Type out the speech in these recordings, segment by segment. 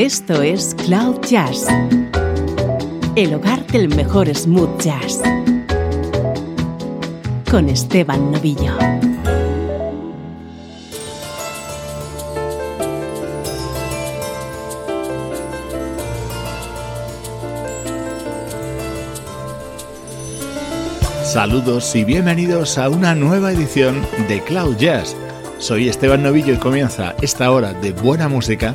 Esto es Cloud Jazz, el hogar del mejor smooth jazz, con Esteban Novillo. Saludos y bienvenidos a una nueva edición de Cloud Jazz. Soy Esteban Novillo y comienza esta hora de buena música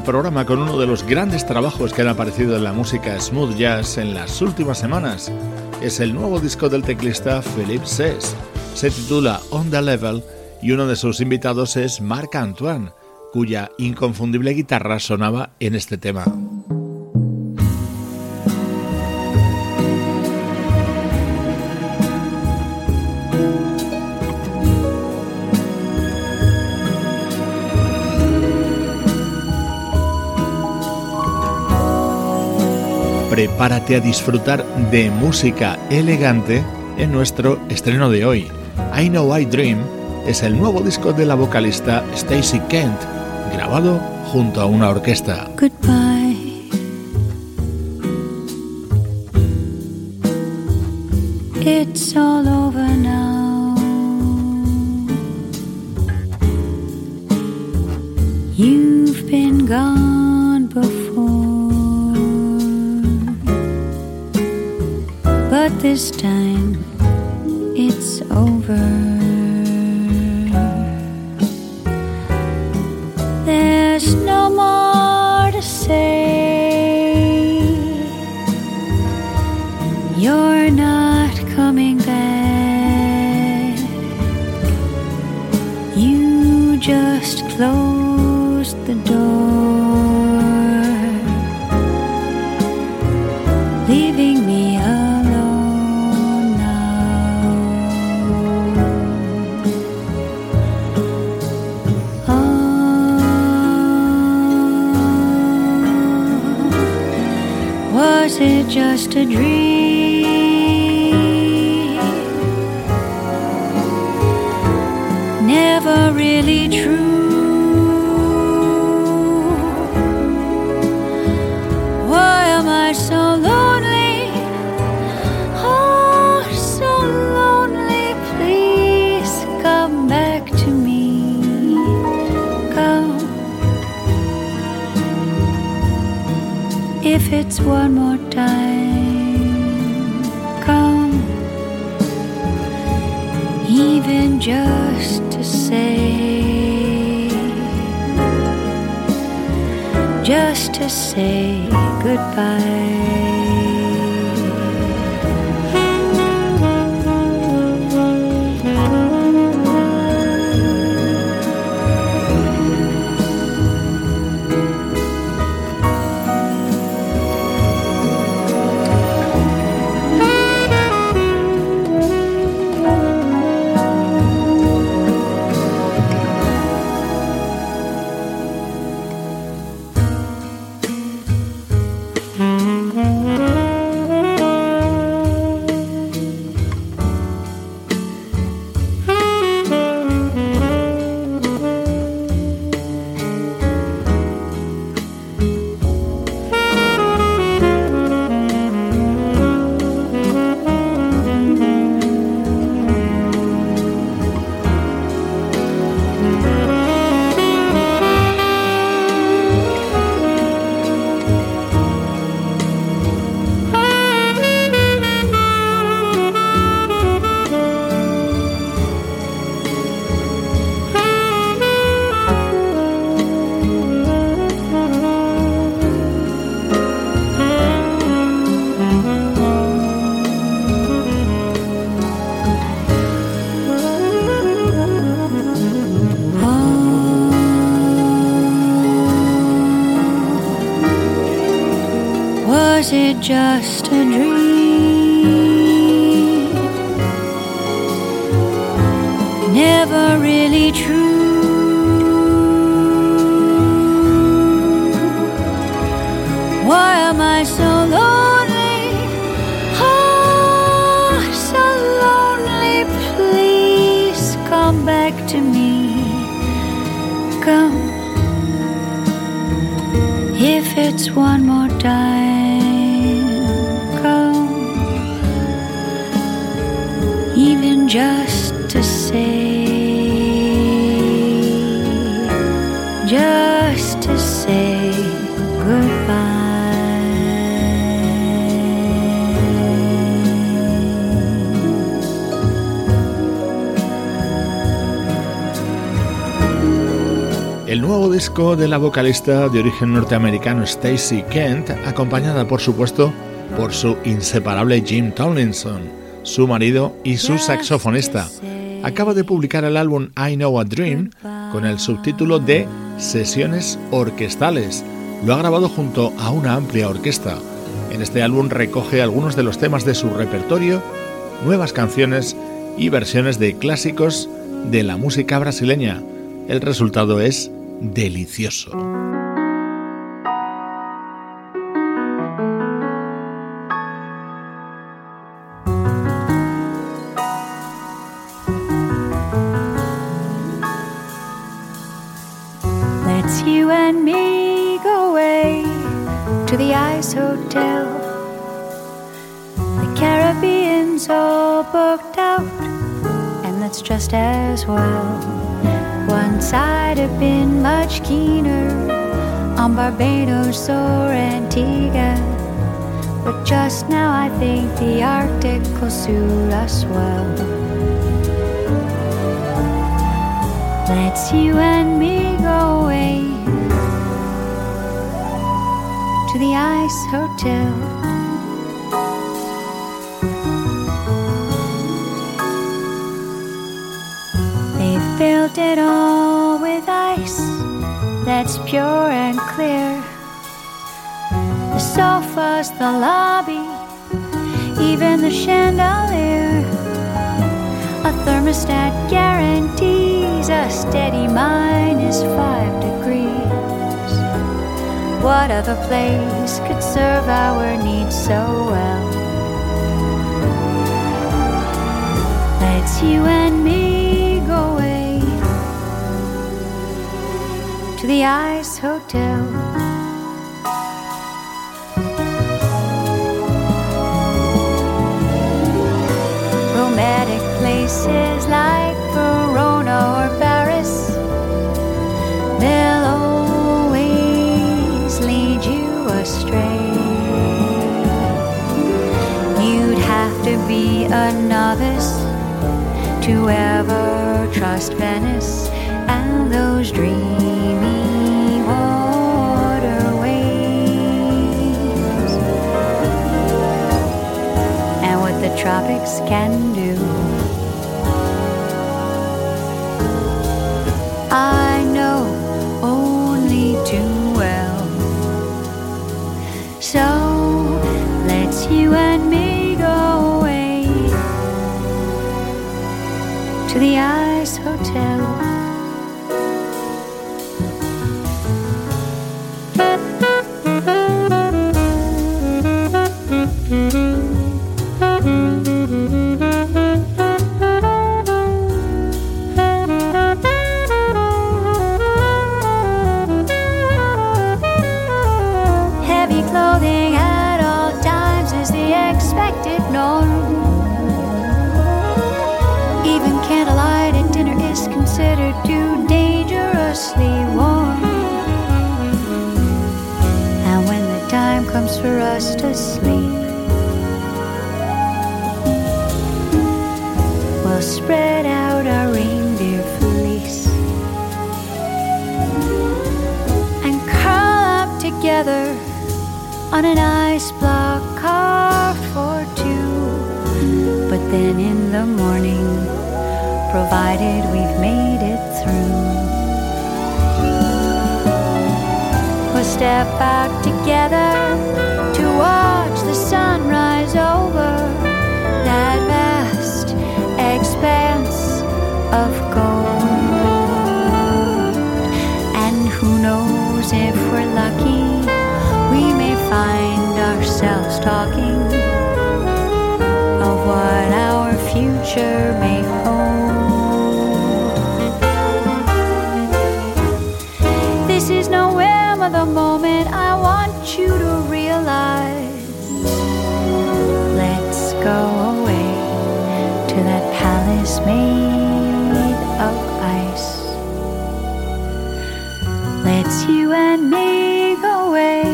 El programa con uno de los grandes trabajos que han aparecido en la música smooth jazz en las últimas semanas. Es el nuevo disco del teclista Philippe Sess. Se titula On the Level y uno de sus invitados es Marc Antoine, cuya inconfundible guitarra sonaba en este tema. Prepárate a disfrutar de música elegante en nuestro estreno de hoy. I Know I Dream es el nuevo disco de la vocalista Stacy Kent, grabado junto a una orquesta. It's one more time, come. Even just to say, just to say goodbye. Just a dream? Never really true. Why am I so lonely? Oh, so lonely. Please come back to me. Come. If it's one more El nuevo disco de la vocalista de origen norteamericano Stacy Kent, acompañada por supuesto por su inseparable Jim Tomlinson, su marido y su saxofonista. Acaba de publicar el álbum I Know a Dream con el subtítulo de Sesiones Orquestales. Lo ha grabado junto a una amplia orquesta. En este álbum recoge algunos de los temas de su repertorio, nuevas canciones y versiones de clásicos de la música brasileña. El resultado es delicioso. Let's you and me go away to the Ice Hotel. The Caribbean's all booked out, and that's just as well. Once I'd have been much keener on Barbados or Antigua. But just now I think the Arctic will suit us well. Let's you and me go away to the Ice Hotel. Filled it all with ice that's pure and clear. The sofas, the lobby, even the chandelier. A thermostat guarantees a steady minus five degrees. What other place could serve our needs so well? Let's you and me the Ice Hotel. Romantic places like Verona or Paris, they'll always lead you astray. You'd have to be a novice to ever trust Venice and those dreamy tropics can do. I know only too well. So let's you and me go away to the Ice on an ice block car for two. But then in the morning, provided we've made it through, we'll step out together to watch the sunrise over that vast expanse of future may hold. This is no whim of the moment, I want you to realize. Let's go away to that palace made of ice. Let's you and me go away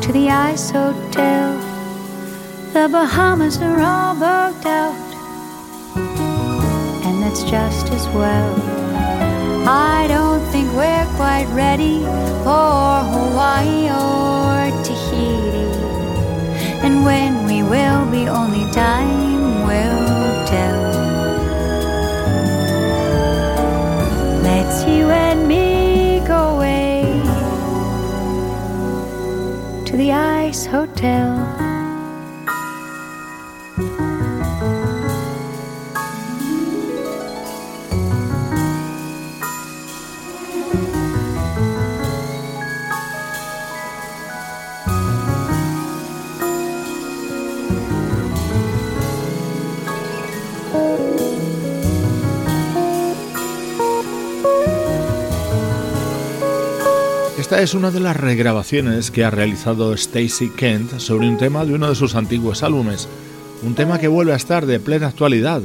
to the Ice Hotel. The Bahamas are all booked out, that's just as well. I don't think we're quite ready for Hawaii or Tahiti. And when we will be, only time will tell. Let's you and me go away to the Ice Hotel. Esta es una de las regrabaciones que ha realizado Stacy Kent sobre un tema de uno de sus antiguos álbumes, un tema que vuelve a estar de plena actualidad.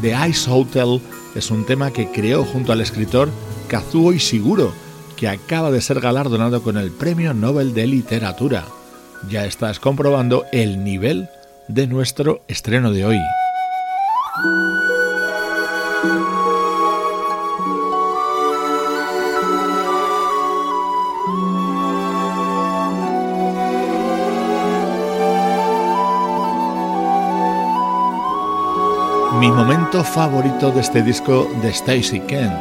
The Ice Hotel es un tema que creó junto al escritor Kazuo Ishiguro, que acaba de ser galardonado con el Premio Nobel de Literatura. Ya estás comprobando el nivel de nuestro estreno de hoy. Mi momento favorito de este disco de Stacy Kent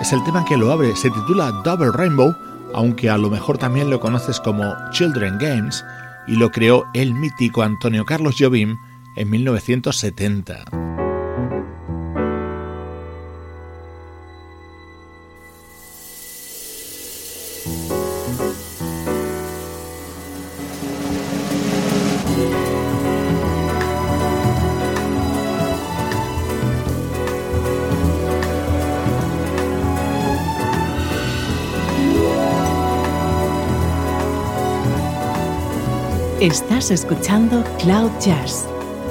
es el tema que lo abre, se titula Double Rainbow, aunque a lo mejor también lo conoces como Children Games, y lo creó el mítico Antonio Carlos Jobim en 1970. Estás escuchando Cloud Jazz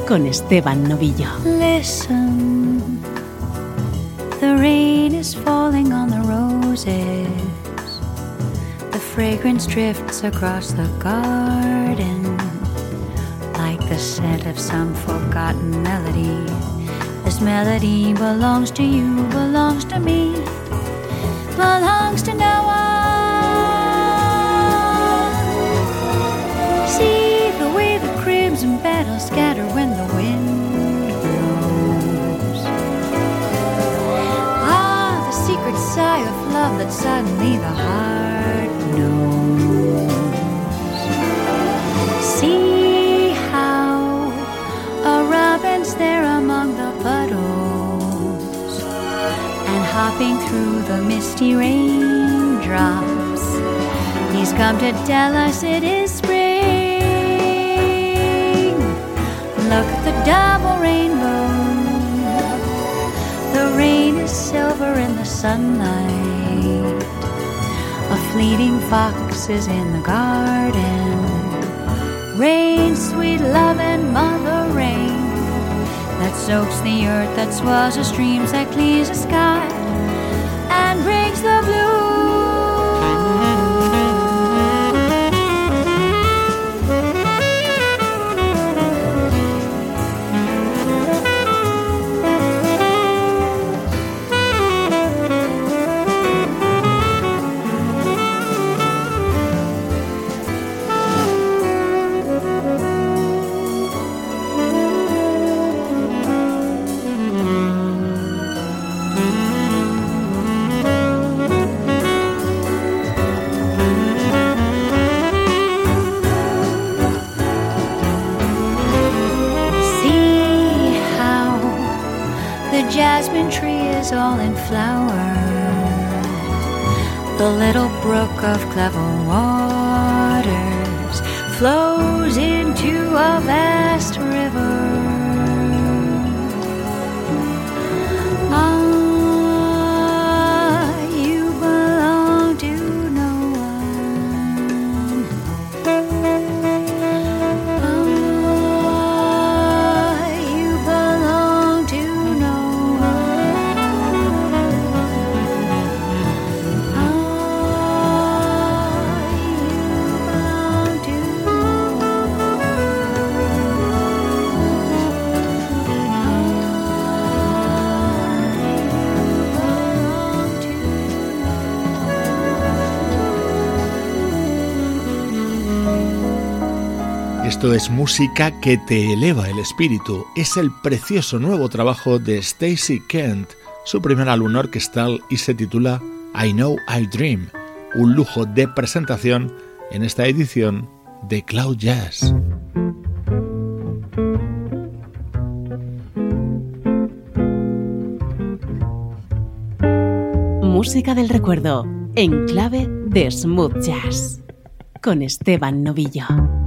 con Esteban Novillo. Listen, the rain is falling on the roses. The fragrance drifts across the garden like the scent of some forgotten melody. This melody belongs to you, belongs to me, belongs to no one. Suddenly the heart knows. See how a robin's there among the puddles and hopping through the misty raindrops. He's come to tell us it is spring. look at the double rainbow. The rain is silver in the sunlight. Fleeting fox is in the garden. Rain, sweet love, and mother rain that soaks the earth, that swells the streams, that cleans the sky es música que te eleva el espíritu. Es el precioso nuevo trabajo de Stacy Kent, su primer álbum orquestal y se titula I Know I Dream, un lujo de presentación en esta edición de Cloud Jazz. Música del recuerdo en clave de smooth jazz con Esteban Novillo.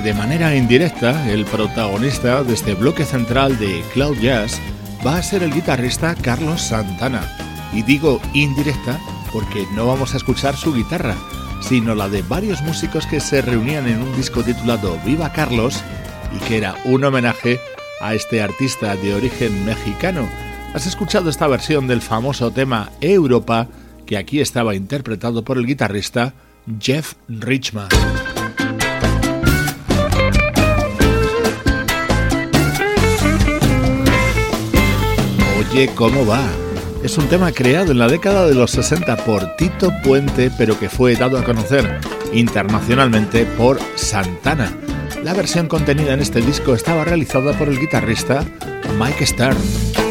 De manera indirecta el protagonista de este bloque central de Cloud Jazz va a ser el guitarrista Carlos Santana. Y digo indirecta porque no vamos a escuchar su guitarra, sino la de varios músicos que se reunían en un disco titulado Viva Carlos y que era un homenaje a este artista de origen mexicano, Has escuchado esta versión del famoso tema Europa que aquí estaba interpretado por el guitarrista Jeff Richman. ¿Cómo va? Es un tema creado en la década de los 60 por Tito Puente, pero que fue dado a conocer internacionalmente por Santana. La versión contenida en este disco estaba realizada por el guitarrista Mike Stern.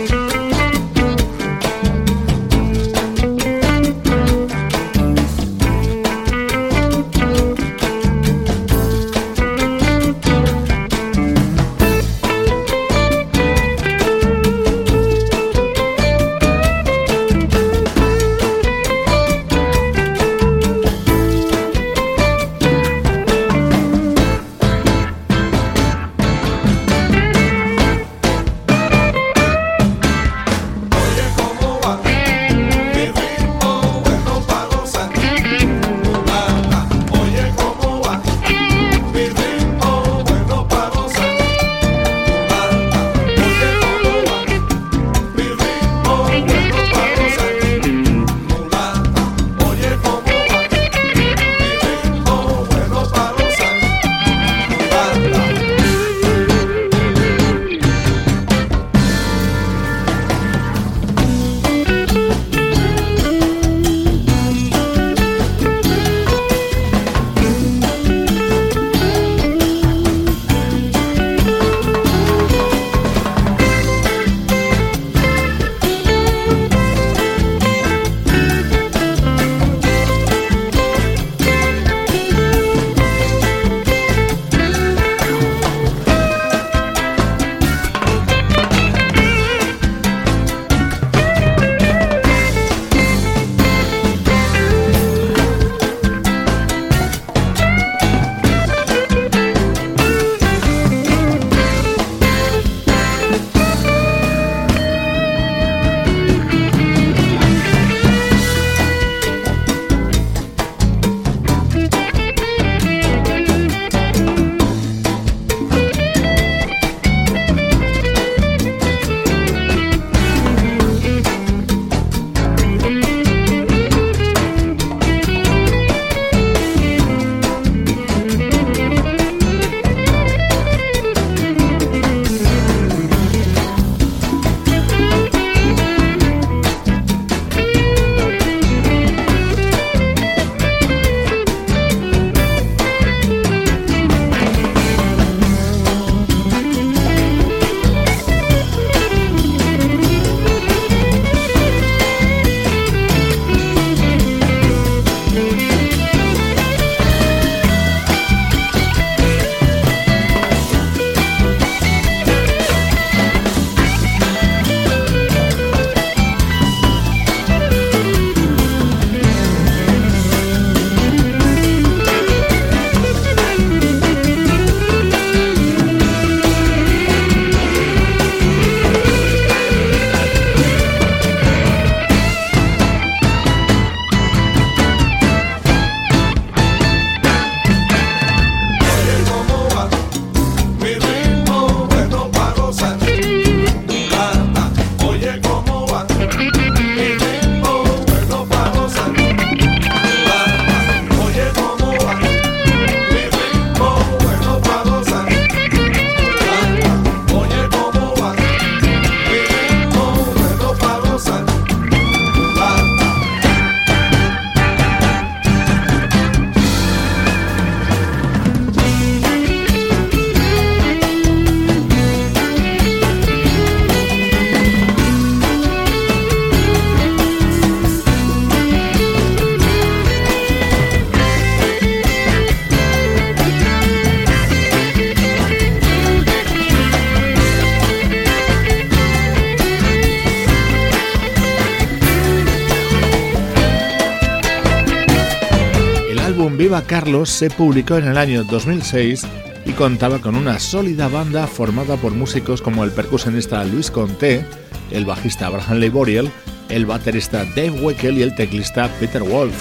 Carlos se publicó en el año 2006 y contaba con una sólida banda formada por músicos como el percusionista Luis Conté, el bajista Abraham Leiboriel, el baterista Dave Weckel y el teclista Peter Wolf.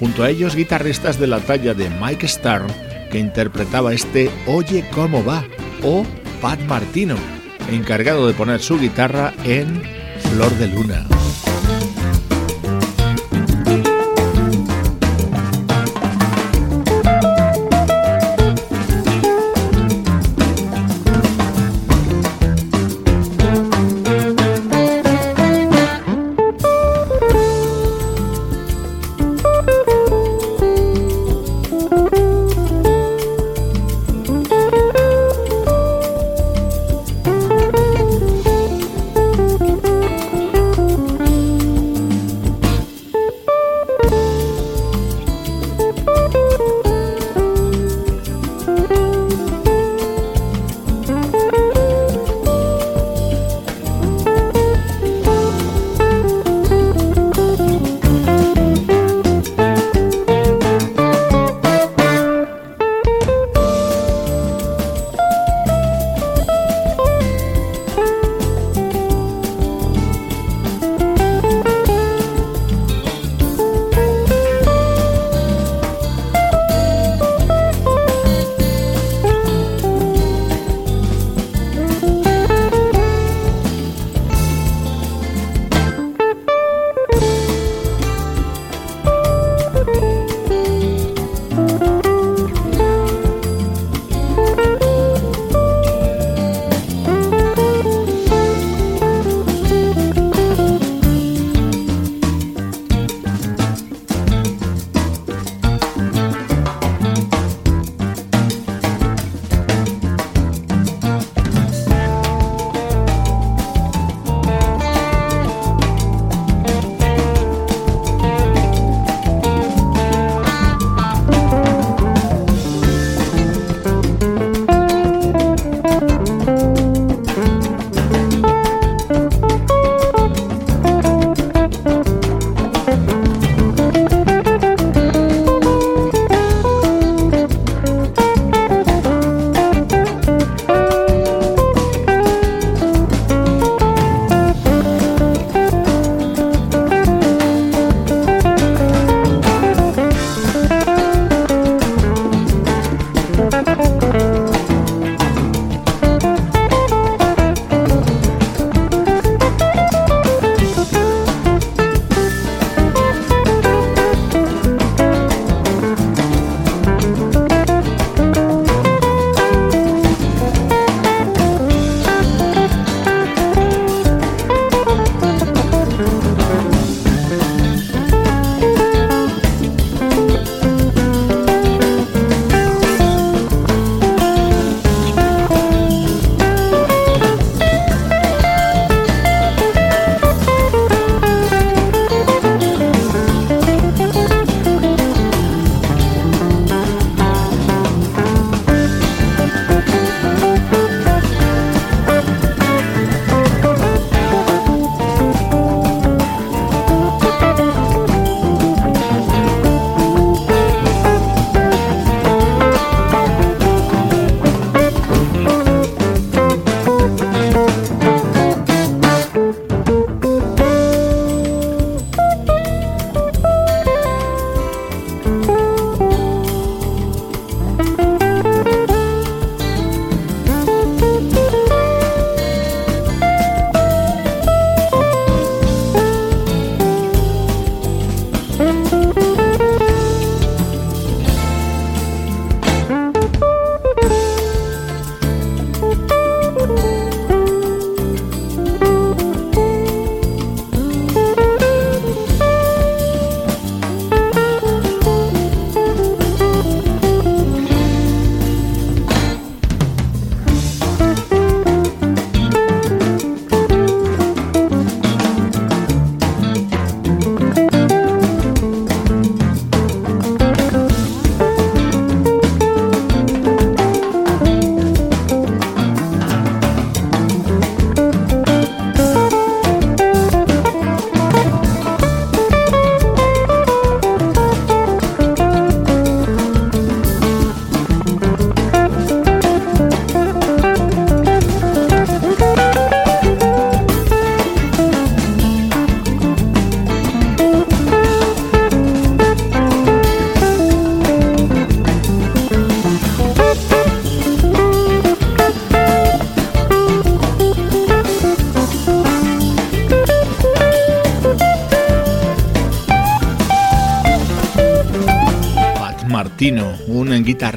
Junto a ellos guitarristas de la talla de Mike Starr, que interpretaba este Oye cómo va, o Pat Martino, encargado de poner su guitarra en Flor de Luna.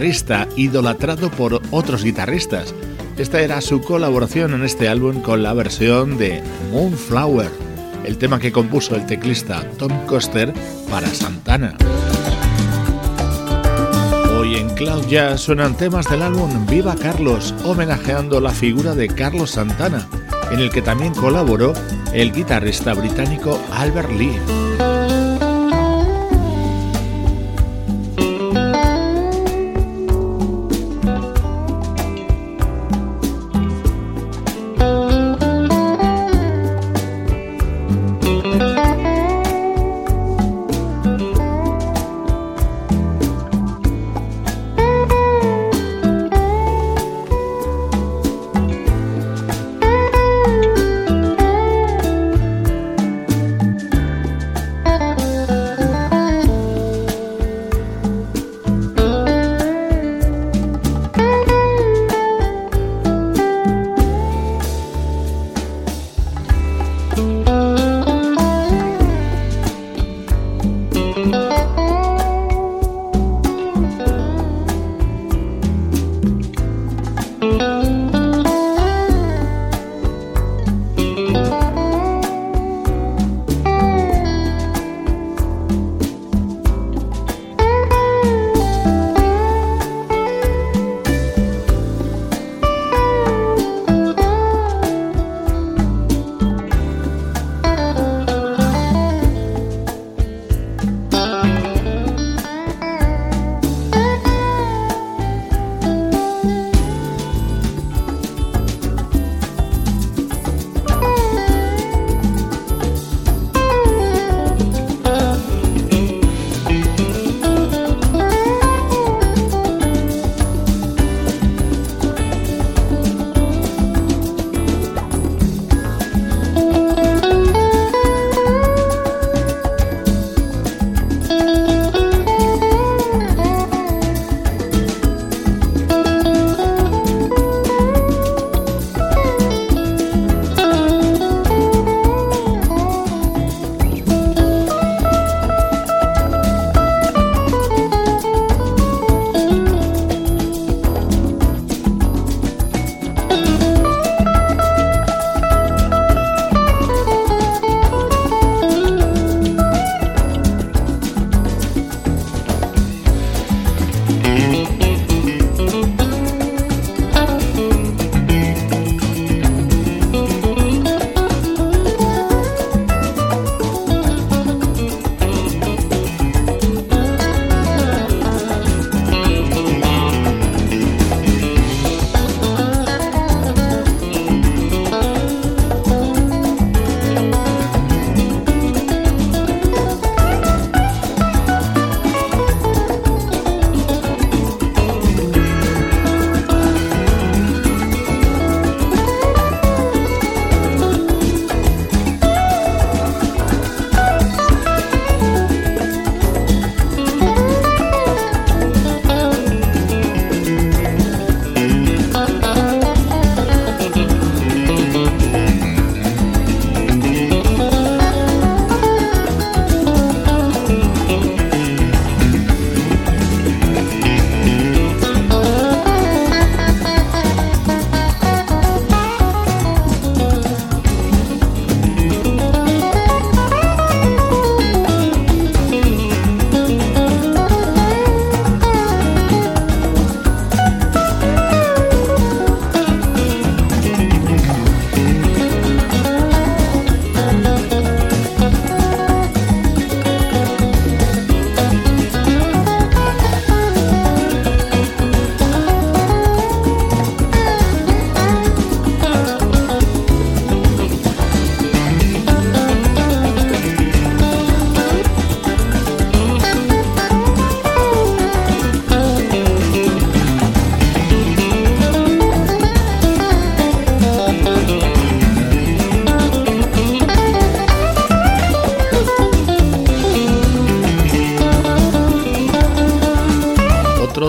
Guitarrista idolatrado por otros guitarristas. Esta era su colaboración en este álbum con la versión de Moonflower, el tema que compuso el teclista Tom Coster para Santana. Hoy en Cloud Jazz suenan temas del álbum Viva Carlos, homenajeando la figura de Carlos Santana, en el que también colaboró el guitarrista británico Albert Lee.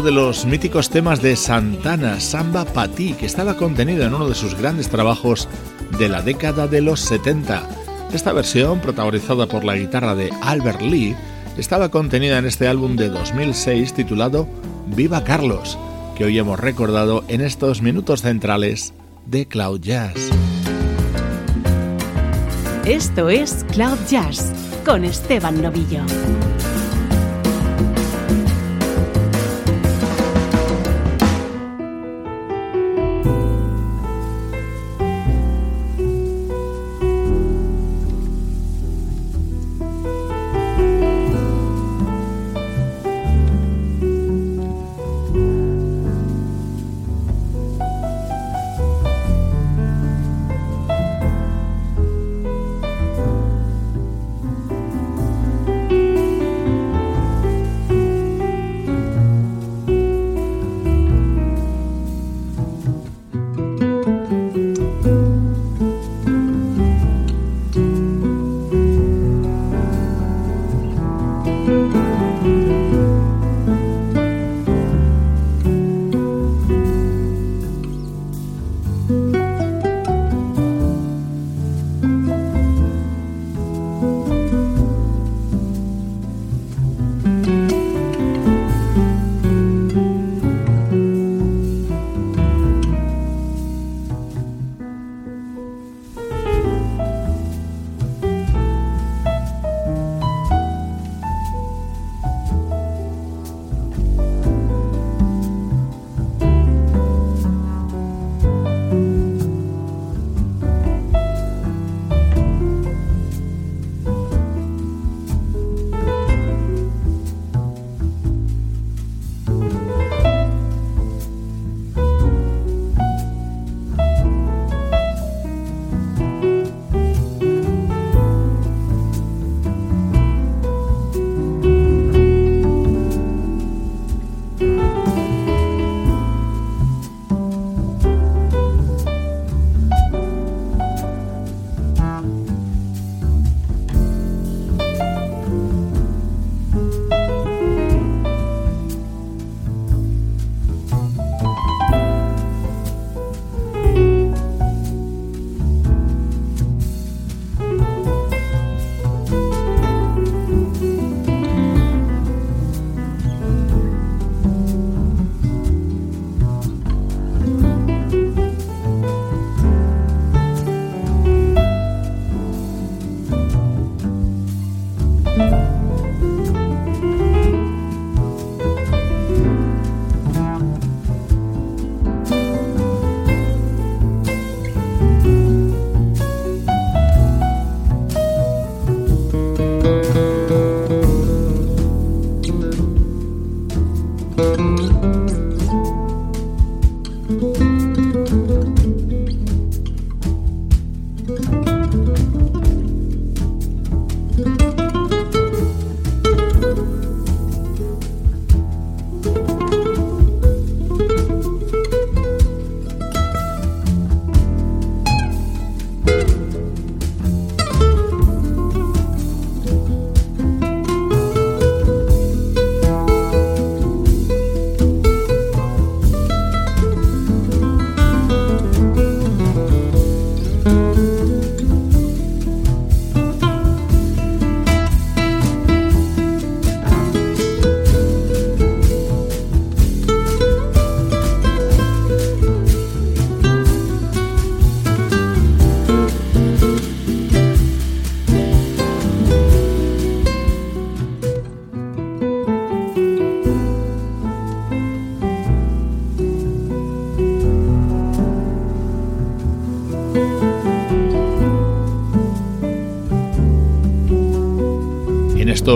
De los míticos temas de Santana, Samba Pati, que estaba contenido en uno de sus grandes trabajos de la década de los 70. Esta versión, protagonizada por la guitarra de Albert Lee, estaba contenida en este álbum de 2006 titulado Viva Carlos, que hoy hemos recordado en estos minutos centrales de Cloud Jazz. Esto es Cloud Jazz con Esteban Novillo.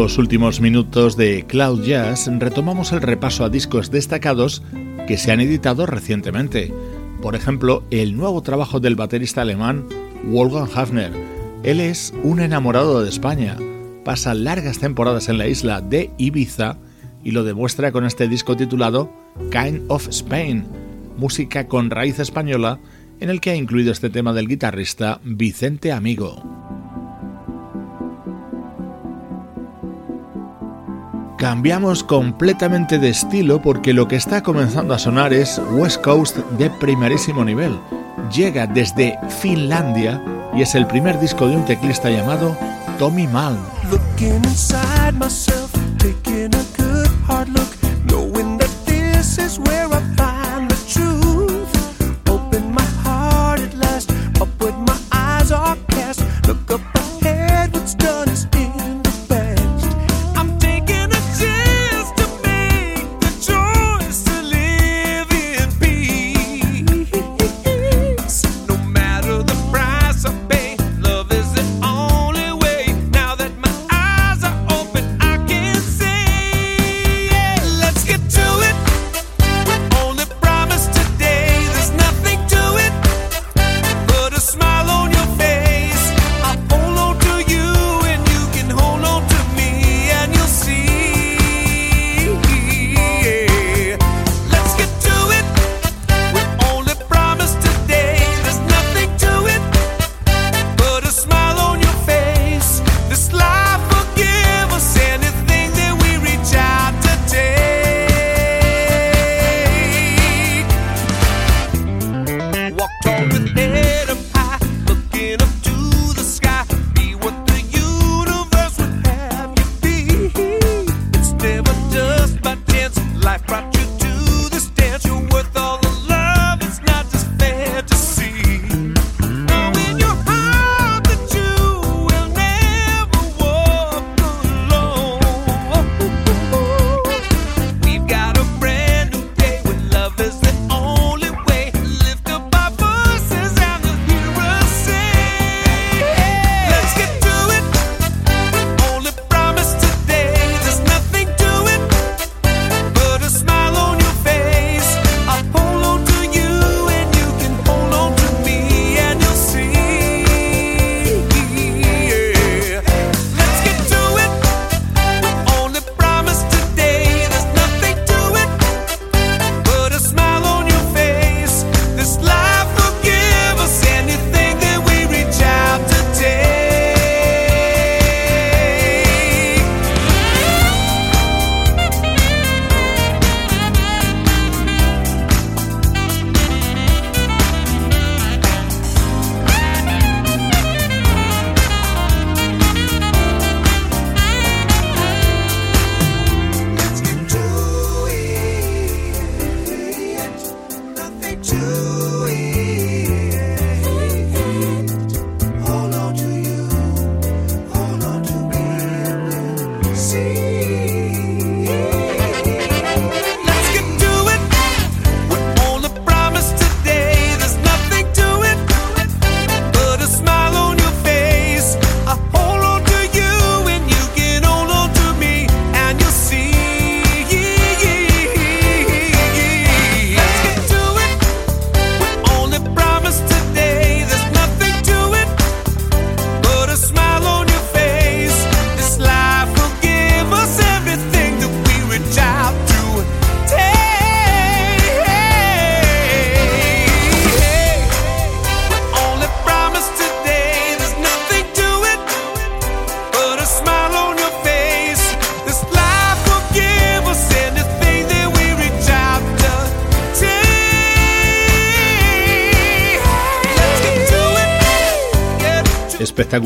Estos últimos minutos de Cloud Jazz retomamos el repaso a discos destacados que se han editado recientemente. Por ejemplo, el nuevo trabajo del baterista alemán Wolfgang Hafner. Él es un enamorado de España, pasa largas temporadas en la isla de Ibiza y lo demuestra con este disco titulado Kind of Spain, música con raíz española en el que ha incluido este tema del guitarrista Vicente Amigo. Cambiamos completamente de estilo porque lo que está comenzando a sonar es West Coast de primerísimo nivel. Llega desde Finlandia y es el primer disco de un teclista llamado Tommy Malm.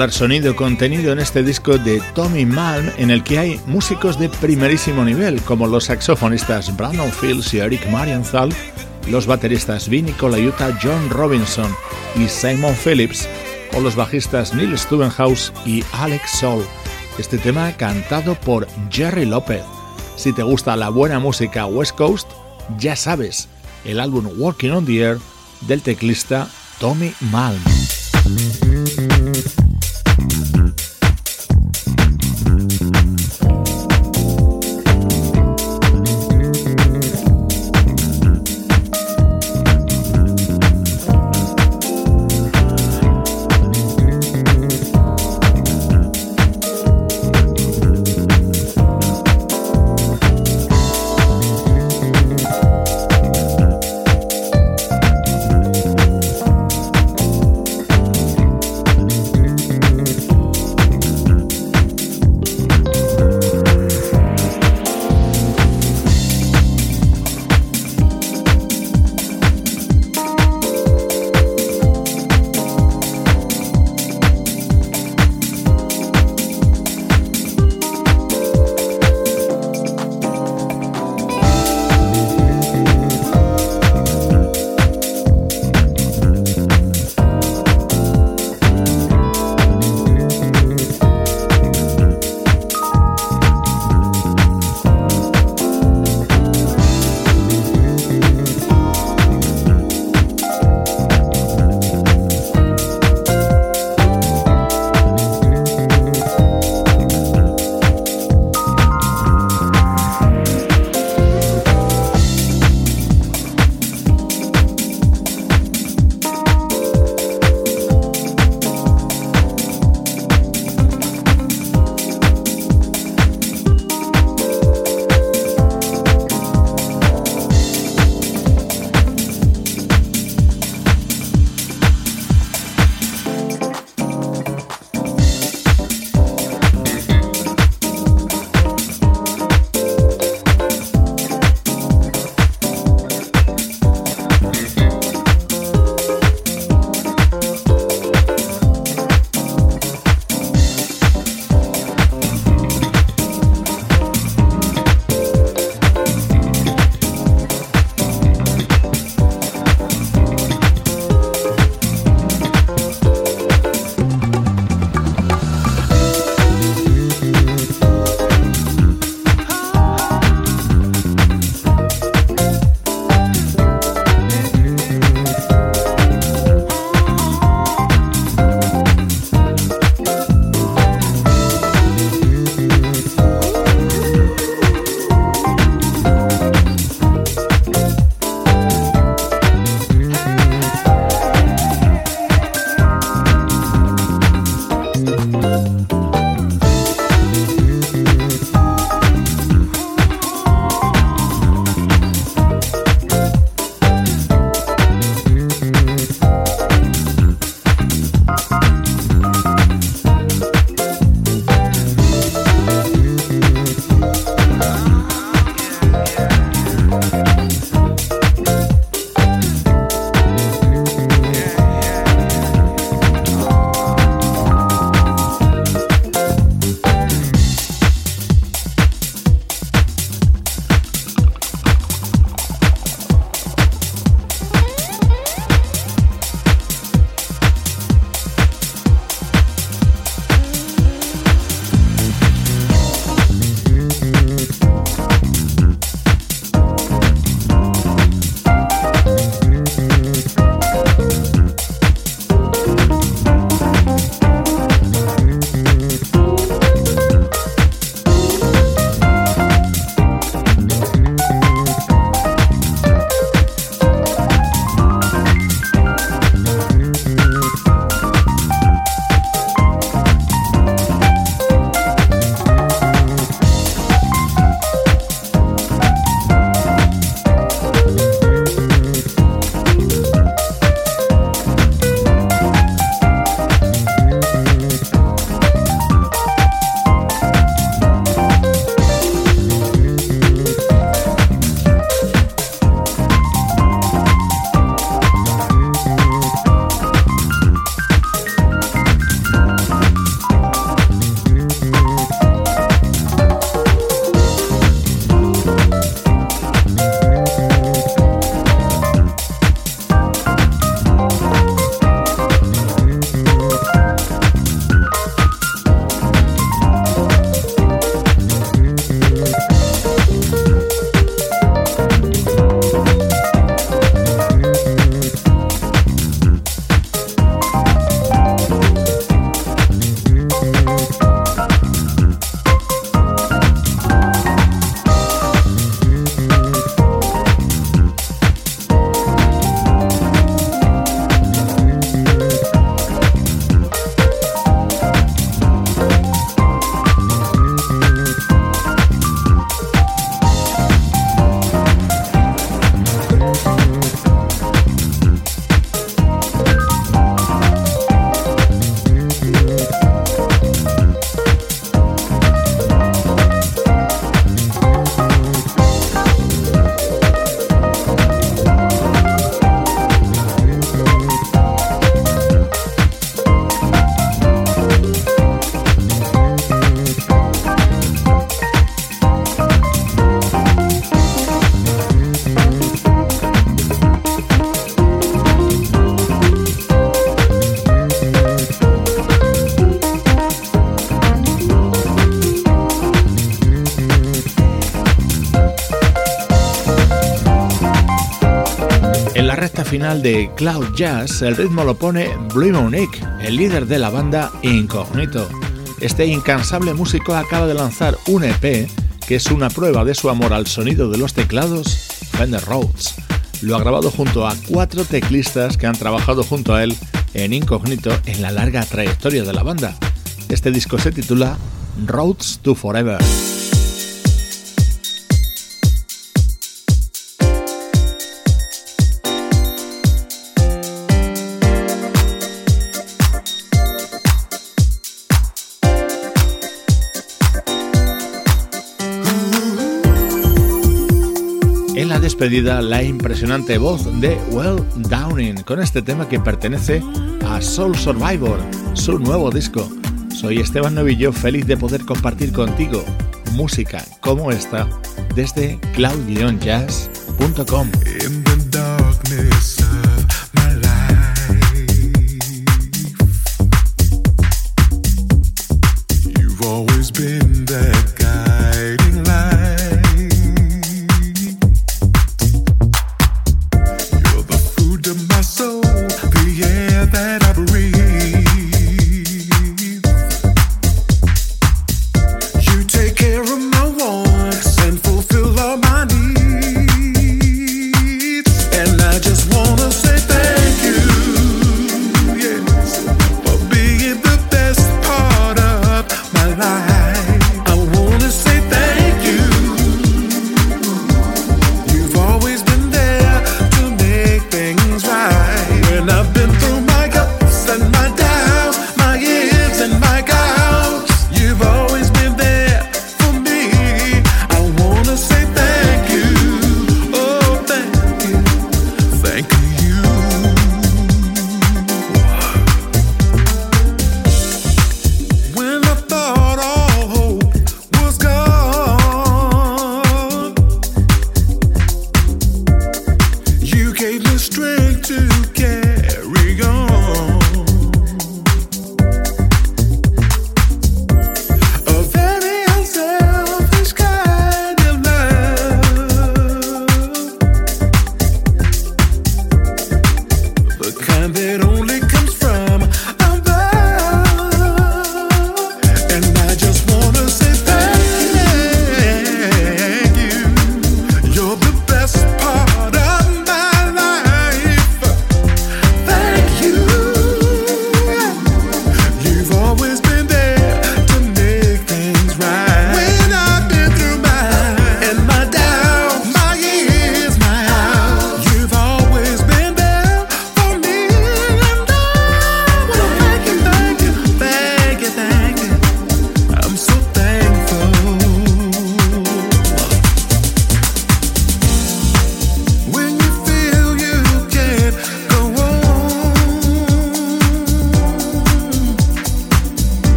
Espectacular sonido contenido en este disco de Tommy Malm en el que hay músicos de primerísimo nivel como los saxofonistas Brandon Fields y Eric Marienthal, los bateristas Vinny Colaiuta, John Robinson y Simon Phillips o los bajistas Neil Stubenhouse y Alex Soul. Este tema cantado por Jerry Lopez. Si te gusta la buena música West Coast, ya sabes, el álbum Walking on the Air del teclista Tommy Malm. Final de Cloud Jazz, el ritmo lo pone Blue Monique, el líder de la banda Incognito. Este incansable músico acaba de lanzar un EP que es una prueba de su amor al sonido de los teclados Fender Rhodes. Lo ha grabado junto a cuatro teclistas que han trabajado junto a él en Incognito en la larga trayectoria de la banda. Este disco se titula Roads to Forever. Despedida, la impresionante voz de Well Downing con este tema que pertenece a Soul Survivor, su nuevo disco. Soy Esteban Novillo, feliz de poder compartir contigo música como esta desde cloud-jazz.com.